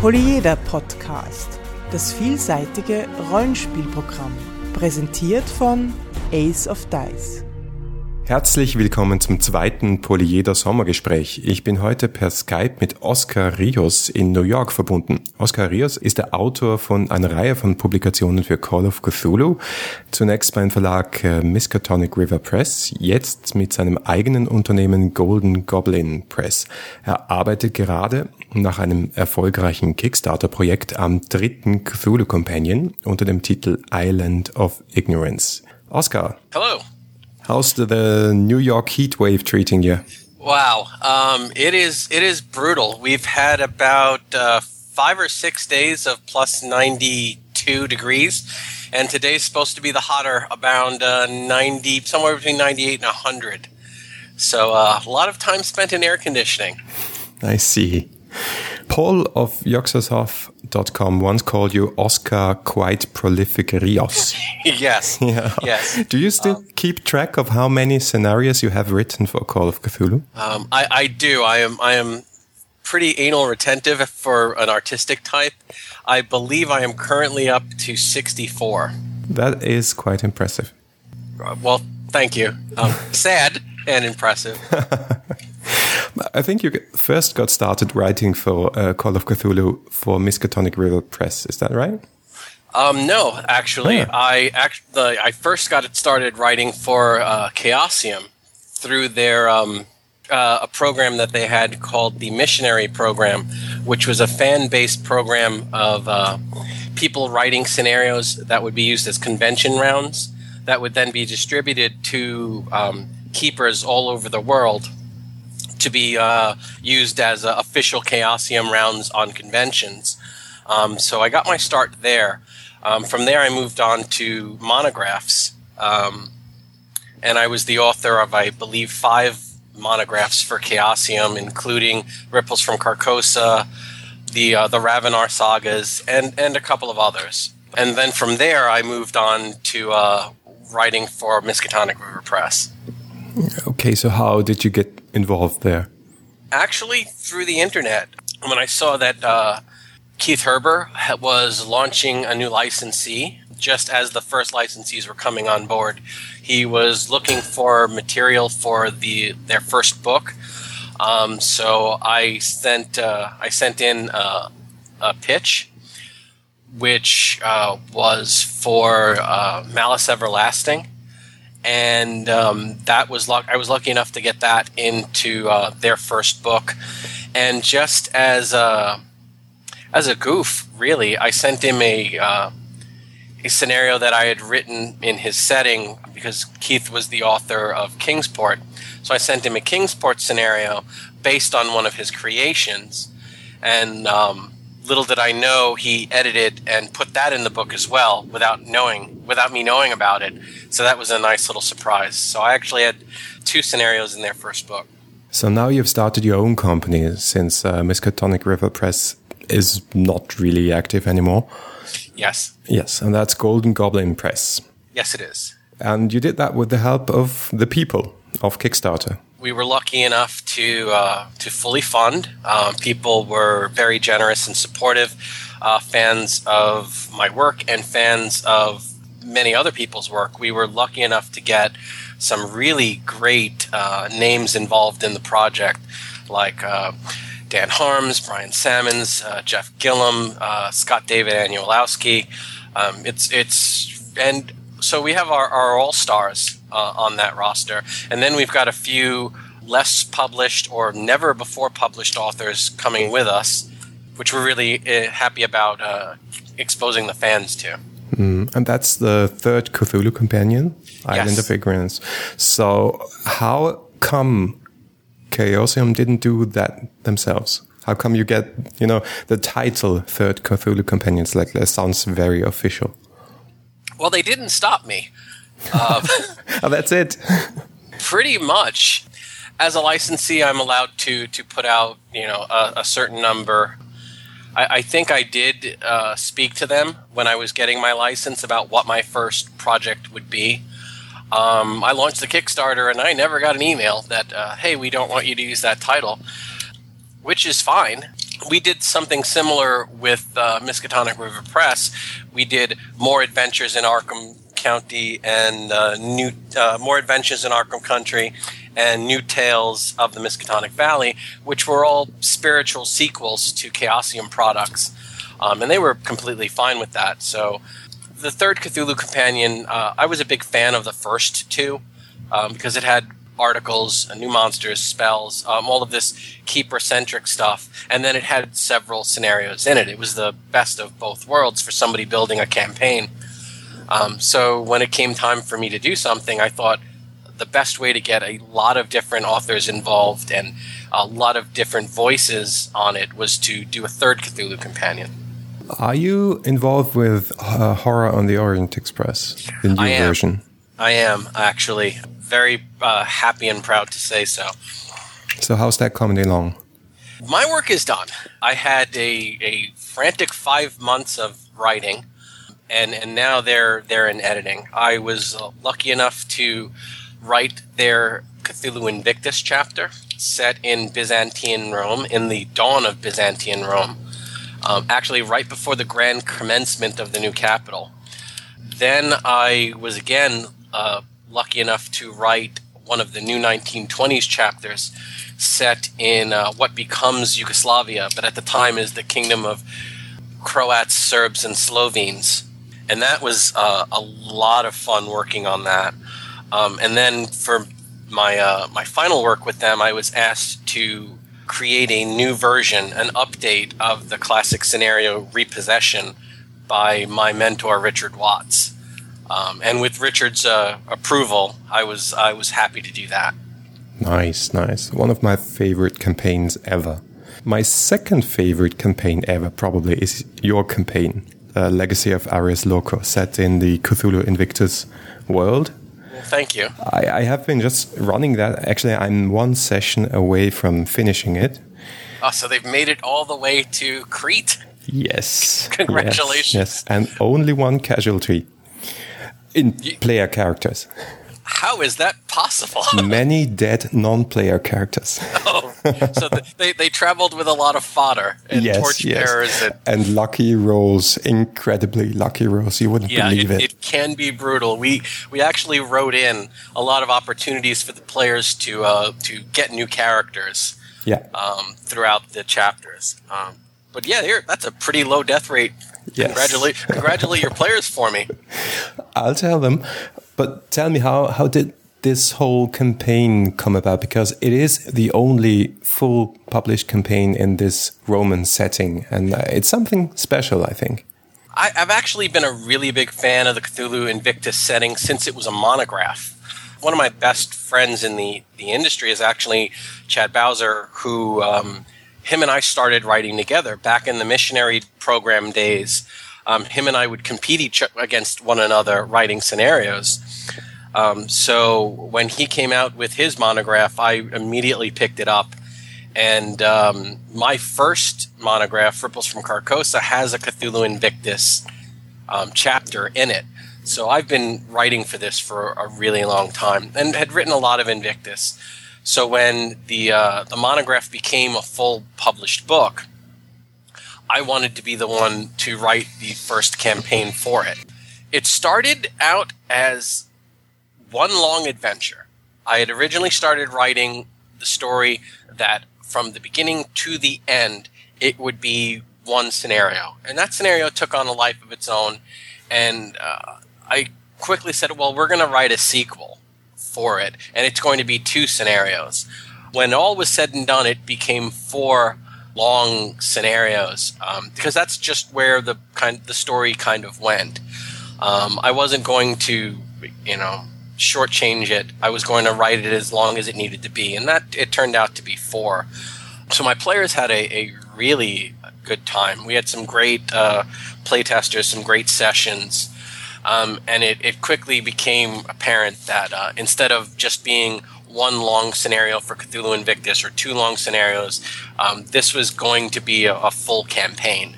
Polyeder Podcast, das vielseitige Rollenspielprogramm, präsentiert von Ace of Dice. Herzlich willkommen zum zweiten Polyeder Sommergespräch. Ich bin heute per Skype mit Oscar Rios in New York verbunden. Oscar Rios ist der Autor von einer Reihe von Publikationen für Call of Cthulhu. Zunächst beim Verlag äh, Miskatonic River Press, jetzt mit seinem eigenen Unternehmen Golden Goblin Press. Er arbeitet gerade nach einem erfolgreichen Kickstarter-Projekt am dritten Cthulhu Companion unter dem Titel Island of Ignorance. Oscar. Hello. How's the, the New York heat wave treating you? Wow, um, it is it is brutal. We've had about uh, five or six days of plus ninety two degrees, and today's supposed to be the hotter, around uh, ninety, somewhere between ninety eight and hundred. So uh, a lot of time spent in air conditioning. I see. Paul of Yog-Sothoth.com once called you Oscar quite prolific Rios. yes. Yeah. Yes. Do you still um, keep track of how many scenarios you have written for Call of Cthulhu? Um, I, I do. I am I am pretty anal retentive for an artistic type. I believe I am currently up to 64. That is quite impressive. Uh, well, thank you. Um, sad and impressive. I think you first got started writing for uh, Call of Cthulhu for Miskatonic River Press. Is that right? Um, no, actually, oh. I act- the, I first got it started writing for uh, Chaosium through their um, uh, a program that they had called the Missionary Program, which was a fan-based program of uh, people writing scenarios that would be used as convention rounds that would then be distributed to um, keepers all over the world to be uh, used as uh, official Chaosium rounds on conventions. Um, so I got my start there. Um, from there, I moved on to monographs, um, and I was the author of, I believe, five monographs for Chaosium, including Ripples from Carcosa, the uh, the Ravenar sagas, and and a couple of others. And then from there, I moved on to uh, writing for Miskatonic River Press. Okay, so how did you get involved there? Actually, through the internet. When I saw that uh, Keith Herber was launching a new licensee, just as the first licensees were coming on board, he was looking for material for the their first book. Um, so I sent uh, I sent in uh, a pitch, which uh, was for uh, Malice Everlasting and um, that was luck. I was lucky enough to get that into uh, their first book, and just as a as a goof, really, I sent him a uh, a scenario that I had written in his setting because Keith was the author of Kingsport, so I sent him a Kingsport scenario based on one of his creations, and um, little did I know he edited and put that in the book as well without knowing, without me knowing about it. So that was a nice little surprise. So I actually had two scenarios in their first book. So now you've started your own company since uh, Miskatonic River Press is not really active anymore. Yes. Yes, and that's Golden Goblin Press. Yes, it is. And you did that with the help of the people of Kickstarter we were lucky enough to uh, to fully fund. Um, people were very generous and supportive, uh, fans of my work and fans of many other people's work. We were lucky enough to get some really great uh, names involved in the project, like uh, Dan Harms, Brian Sammons, uh, Jeff Gillum, uh, Scott David Aniolowski. Um, it's it's and so we have our, our all stars uh, on that roster. And then we've got a few less published or never before published authors coming with us, which we're really uh, happy about uh, exposing the fans to. Mm, and that's the third Cthulhu companion, Island yes. of Ignorance. So, how come Chaosium didn't do that themselves? How come you get, you know, the title Third Cthulhu Companions? Like that sounds very official. Well, they didn't stop me. Uh, oh, that's it. pretty much. As a licensee, I'm allowed to to put out you know a, a certain number. I, I, think I did uh, speak to them when I was getting my license about what my first project would be. Um, I launched the Kickstarter and I never got an email that uh, hey, we don't want you to use that title, which is fine. we did something similar with uh, Miskatonic River Press. We did more adventures in Arkham County and uh, new uh, more adventures in Arkham Country and new tales of the Miskatonic Valley, which were all spiritual sequels to Chaosium products, um, and they were completely fine with that. So, the third Cthulhu Companion, uh, I was a big fan of the first two um, because it had articles, uh, new monsters, spells, um, all of this keeper centric stuff. And then it had several scenarios in it. It was the best of both worlds for somebody building a campaign. Um, so when it came time for me to do something, I thought the best way to get a lot of different authors involved and a lot of different voices on it was to do a third Cthulhu companion. Are you involved with uh, Horror on the Orient Express, the new I am. version? I am actually very uh, happy and proud to say so. So how's that coming along? My work is done. I had a, a frantic five months of writing, and, and now they're they're in editing. I was lucky enough to write their Cthulhu Invictus chapter, set in Byzantine Rome, in the dawn of Byzantine Rome, um, actually right before the grand commencement of the new capital. Then I was again uh, lucky enough to write one of the new 1920s chapters set in uh, what becomes Yugoslavia, but at the time is the kingdom of Croats, Serbs, and Slovenes. And that was uh, a lot of fun working on that. Um, and then for my uh, my final work with them, I was asked to create a new version, an update of the classic scenario Repossession by my mentor Richard Watts. Um, and with Richard's uh, approval, I was I was happy to do that. Nice, nice. One of my favorite campaigns ever. My second favorite campaign ever probably is your campaign, uh, Legacy of Arrius Lucanus, set in the Cthulhu Invictus world. Well, thank you. I, I have been just running that. Actually, I'm one session away from finishing it. Oh, so they've made it all the way to Crete. Yes. Congratulations. Yes, yes. and only one casualty in player characters. How is that possible? Many dead non-player characters. oh, so they they traveled with a lot of fodder and yes, torchbearers yes. and and lucky rolls, incredibly lucky rolls. You wouldn't yeah, believe it, it. it can be brutal. We we actually wrote in a lot of opportunities for the players to uh, to get new characters Yeah. um, throughout the chapters. Um, but yeah, here that's a pretty low death rate. Yes. Congratulate congratulate your players for me. I'll tell them. But tell me, how, how did this whole campaign come about? Because it is the only full published campaign in this Roman setting, and uh, it's something special, I think. I, I've actually been a really big fan of the Cthulhu Invictus setting since it was a monograph. One of my best friends in the, the industry is actually Chad Bowser, who um, him and I started writing together back in the missionary program days. Um, him and I would compete each against one another writing scenarios. Um, so when he came out with his monograph, I immediately picked it up. And um, my first monograph, Ripples from Carcosa, has a Cthulhu Invictus um, chapter in it. So I've been writing for this for a really long time and had written a lot of Invictus. So when the uh, the monograph became a full published book, I wanted to be the one to write the first campaign for it. It started out as one long adventure. I had originally started writing the story that from the beginning to the end, it would be one scenario. And that scenario took on a life of its own. And uh, I quickly said, well, we're going to write a sequel for it. And it's going to be two scenarios. When all was said and done, it became four long scenarios um, because that's just where the kind the story kind of went. Um, I wasn't going to, you know, shortchange it. I was going to write it as long as it needed to be, and that it turned out to be four. So my players had a, a really good time. We had some great uh, playtesters, some great sessions, um, and it, it quickly became apparent that uh, instead of just being one long scenario for Cthulhu Invictus or two long scenarios, um, this was going to be a, a, full campaign.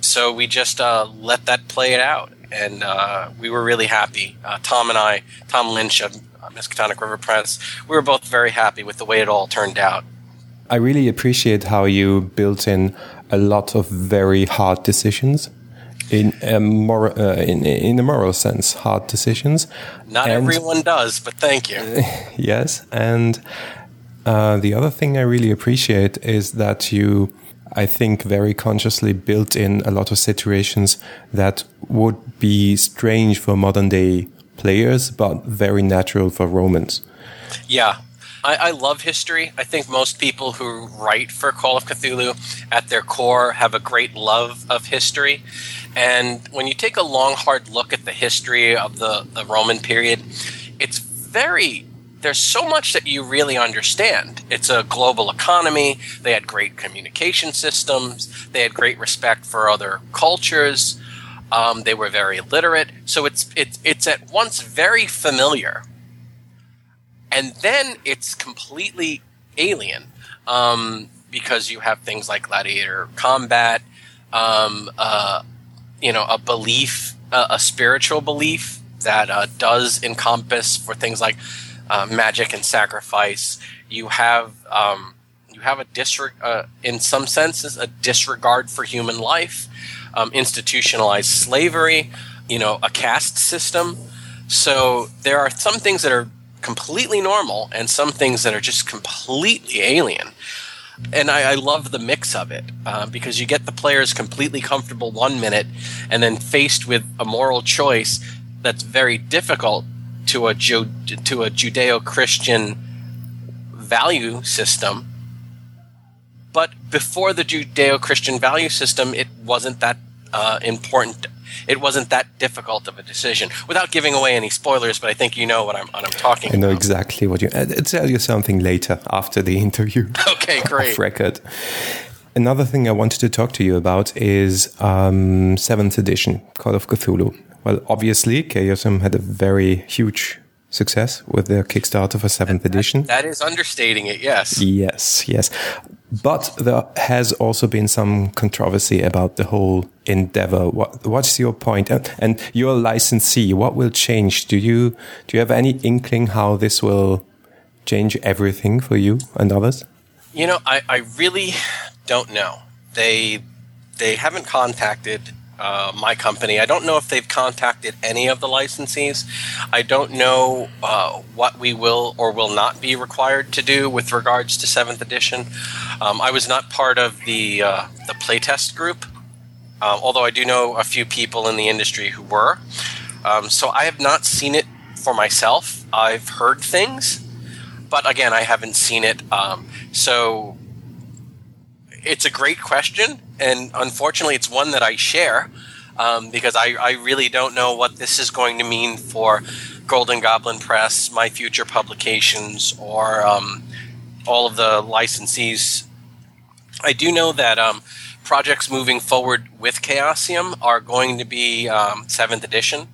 So we just uh, let that play it out, and uh, we were really happy. Uh, Tom and I, Tom Lynch of Miskatonic River Press, we were both very happy with the way it all turned out. I really appreciate how you built in a lot of very hard decisions in a moral, uh, in, in a moral sense, hard decisions. Not and, everyone does, but thank you. yes, and uh, the other thing I really appreciate is that you, I think, very consciously built in a lot of situations that would be strange for modern day players, but very natural for Romans. Yeah, I, I, love history. I think most people who write for Call of Cthulhu at their core have a great love of history. And when you take a long, hard look at the history of the, the Roman period, it's very there's so much that you really understand. It's a global economy. They had great communication systems. They had great respect for other cultures. Um, they were very literate. So it's it's it's at once very familiar, and then it's completely alien um, because you have things like gladiator combat, um, uh, you know, a belief, a spiritual belief that uh, does encompass for things like uh, magic and sacrifice. You have um, you have a disre- uh, in some senses a disregard for human life, um, institutionalized slavery, you know, a caste system. So there are some things that are completely normal and some things that are just completely alien. And I, I love the mix of it uh, because you get the players completely comfortable one minute and then faced with a moral choice that's very difficult to a Ju- to a Judeo-Christian value system. But before the Judeo-Christian value system, it wasn't that uh, important. It wasn't that difficult of a decision. Without giving away any spoilers, but I think you know what I'm, what I'm talking. I know about. exactly what you. I'll tell you something later after the interview. Okay, great. Record. Another thing I wanted to talk to you about is um, seventh edition Call of Cthulhu. Well, obviously, Chaosium had a very huge success with their Kickstarter for seventh that, edition. that is understating it, yes. Yes, yes. But there has also been some controversy about the whole endeavor. What, what's your point? And, and your licensee, what will change? Do you do you have any inkling how this will change everything for you and others? You know, I, I really don't know. They they haven't contacted uh, my company. I don't know if they've contacted any of the licensees. I don't know uh, what we will or will not be required to do with regards to seventh edition. Um, I was not part of the uh, the playtest group, uh, although I do know a few people in the industry who were. Um, so I have not seen it for myself. I've heard things, but again, I haven't seen it. Um, so it's a great question, and unfortunately, it's one that I share um, because I, I really don't know what this is going to mean for Golden Goblin Press, my future publications, or um, all of the licensees. I do know that um, projects moving forward with Chaosium are going to be um, seventh edition.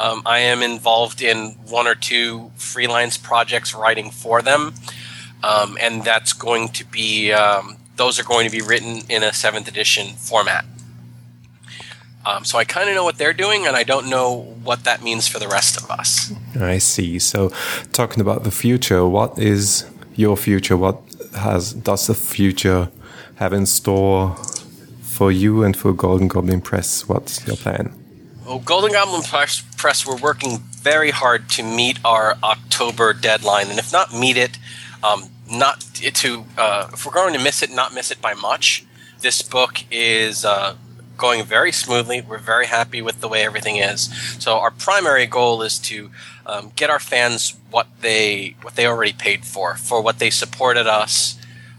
Um, I am involved in one or two freelance projects writing for them, um, and that's going to be those are going to be written in a seventh edition format. Um, so I kind of know what they're doing, and I don't know what that means for the rest of us. I see. So, talking about the future, what is your future? What has does the future have in store for you and for Golden Goblin Press? What's your plan? Well, Golden Goblin Press, Press we're working very hard to meet our October deadline, and if not meet it, um, not to uh, if we're going to miss it, not miss it by much. This book is uh, going very smoothly. We're very happy with the way everything is. So our primary goal is to um, get our fans what they what they already paid for for what they supported us.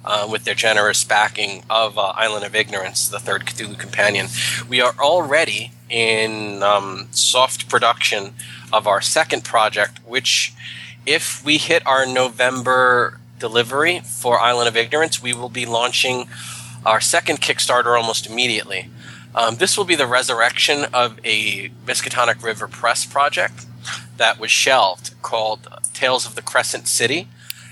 Uh, with their generous backing of uh, Island of Ignorance, the third Cthulhu Companion. We are already in um, soft production of our second project, which, if we hit our November delivery for Island of Ignorance, we will be launching our second Kickstarter almost immediately. Um, this will be the resurrection of a Miskatonic River Press project that was shelved called Tales of the Crescent City.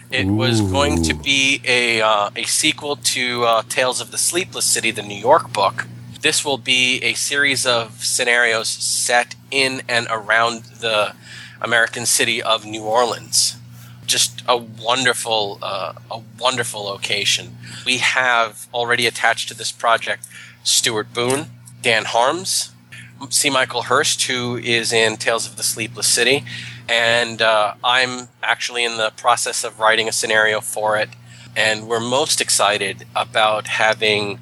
It Ooh. was going to be a, uh, a sequel to uh, Tales of the Sleepless City, the New York book. This will be a series of scenarios set in and around the American city of New Orleans. just a wonderful, uh, a wonderful location. We have already attached to this project Stuart Boon, Dan Harms, C. Michael Hurst, who is in Tales of the Sleepless City, and uh, I'm actually in the process of writing a scenario for it. And we're most excited about having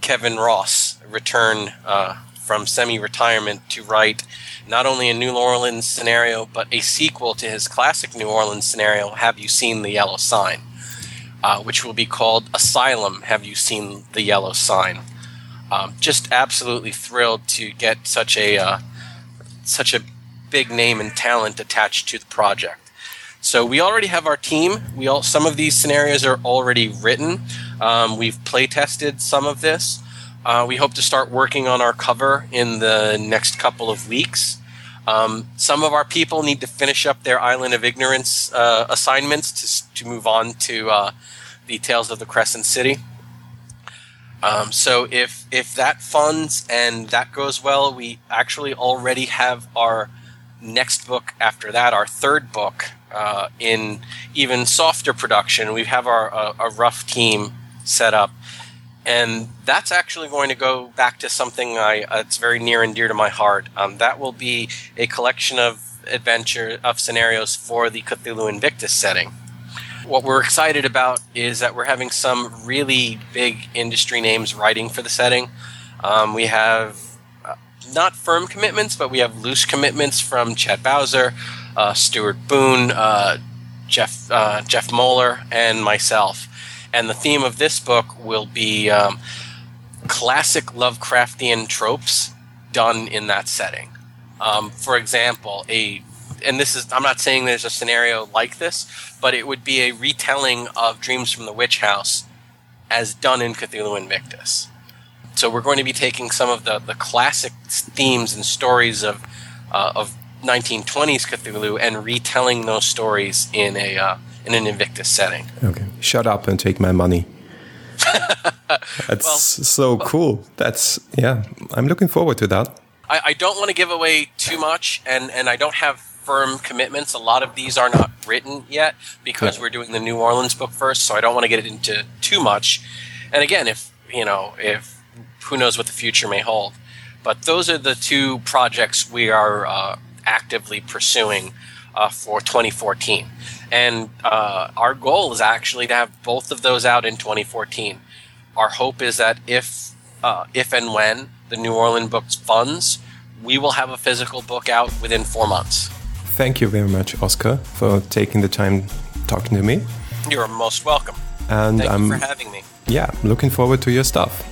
Kevin Ross return uh, from semi retirement to write not only a New Orleans scenario, but a sequel to his classic New Orleans scenario, Have You Seen the Yellow Sign? Uh, which will be called Asylum Have You Seen the Yellow Sign? Um, just absolutely thrilled to get such a uh, such a big name and talent attached to the project. So we already have our team. We all some of these scenarios are already written. Um, we've play tested some of this. Uh, we hope to start working on our cover in the next couple of weeks. Um, some of our people need to finish up their Island of Ignorance uh, assignments to, to move on to uh, the Tales of the Crescent City. Um, so if if that funds and that goes well, we actually already have our next book after that, our third book uh, in even softer production. We have our uh, a rough team set up and that's actually going to go back to something I uh, it's very near and dear to my heart. Um, that will be a collection of adventure of scenarios for the Cthulhu Invictus setting. What we're excited about is that we're having some really big industry names writing for the setting. Um, we have uh, not firm commitments, but we have loose commitments from Chad Bowser, uh, Stuart Boon, uh, Jeff uh, Jeff Moeller, and myself and the theme of this book will be um, classic Lovecraftian tropes done in that setting. Um, for example, a and this is I'm not saying there's a scenario like this, but it would be a retelling of Dreams from the Witch House as done in Cthulhu Invictus. So we're going to be taking some of the, the classic themes and stories of uh, of 1920s Cthulhu and retelling those stories in a uh, in an Invictus setting. Okay, shut up and take my money. That's well, so well, cool. That's yeah. I'm looking forward to that. I, I don't want to give away too much, and and I don't have firm commitments. A lot of these are not written yet because yeah. we're doing the New Orleans book first, so I don't want to get into too much. And again, if you know, if who knows what the future may hold, but those are the two projects we are uh, actively pursuing uh, for 2014. And uh, our goal is actually to have both of those out in 2014. Our hope is that if, uh, if and when the New Orleans Books funds, we will have a physical book out within four months. Thank you very much, Oscar, for taking the time talking to me. You're most welcome. And Thank I'm you for having me. Yeah, looking forward to your stuff.